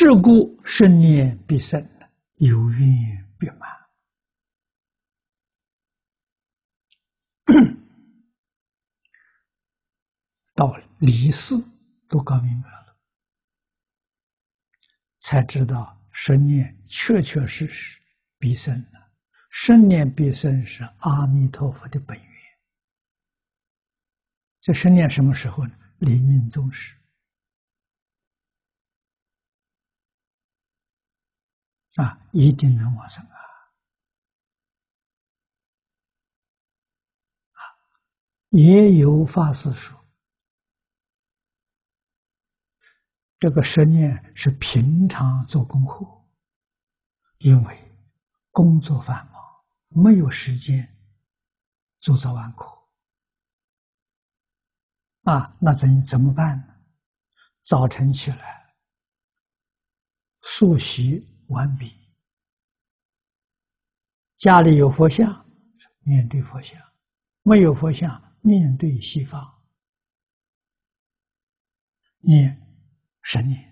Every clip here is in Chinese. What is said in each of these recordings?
是故生念必生，有愿必满。到离世都搞明白了，才知道生念确确实实必生了。生念必生是阿弥陀佛的本源。这生念什么时候呢？临命终时啊，一定能往生啊！啊，也有法师说，这个十念是平常做功课，因为工作繁忙，没有时间做早晚课。啊，那怎怎么办呢？早晨起来，漱洗完毕，家里有佛像，面对佛像；没有佛像，面对西方，念神念。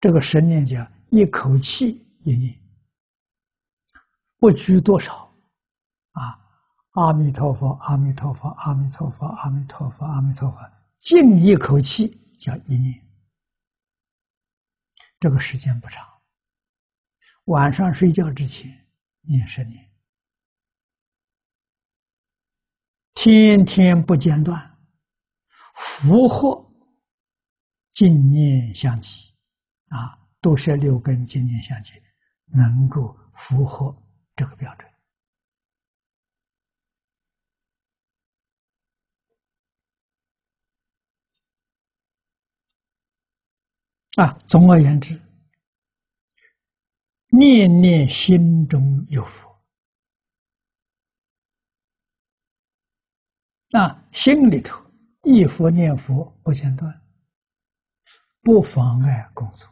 这个神念叫一口气一念，不拘多少，啊。阿弥陀佛，阿弥陀佛，阿弥陀佛，阿弥陀佛，阿弥陀佛，静一口气叫一念。这个时间不长，晚上睡觉之前念十年，天天不间断，符合净念相继，啊，都是六根净念相继，能够符合这个标准。啊，总而言之，念念心中有佛，那心里头一佛念佛不间断，不妨碍工作。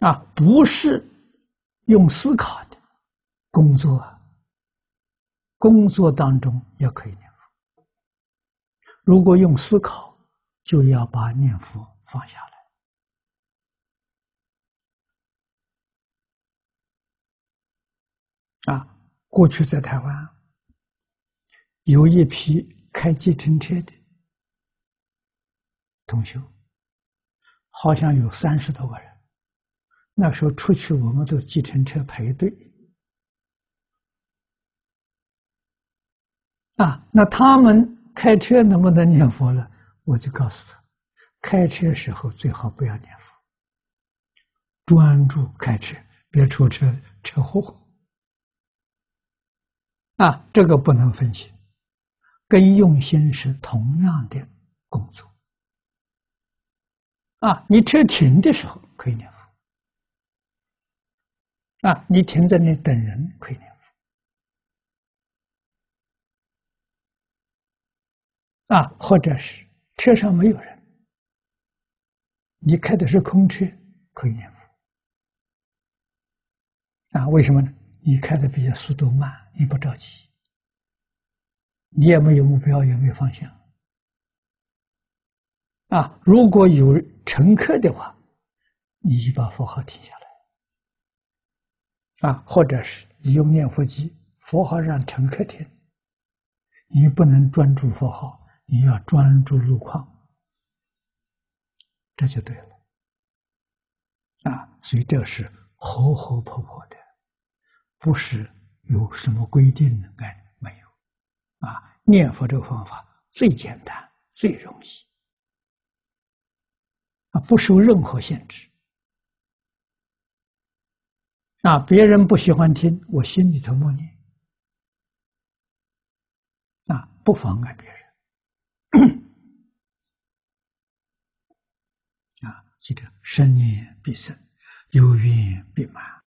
啊，不是用思考的工作，啊工作当中也可以念佛。如果用思考，就要把念佛放下了啊！过去在台湾有一批开计程车的同学，好像有三十多个人。那时候出去，我们都计程车排队啊。那他们开车能不能念佛呢？我就告诉他，开车时候最好不要念佛，专注开车，别出车车祸。啊，这个不能分心，跟用心是同样的工作。啊，你车停的时候可以念佛，啊，你停在那等人可以念佛，啊，或者是。车上没有人，你开的是空车，可以念佛啊？为什么呢？你开的比较速度慢，你不着急，你也没有目标，也没有方向啊。如果有乘客的话，你就把佛号停下来啊，或者是你用念佛机，佛号让乘客听，你不能专注佛号。你要专注路况，这就对了啊！所以这是活活泼泼的，不是有什么规定的，哎，没有啊！念佛这个方法最简单、最容易啊，不受任何限制啊！别人不喜欢听，我心里头默念啊，不妨碍别人。啊，记得生念必生，有愿必满。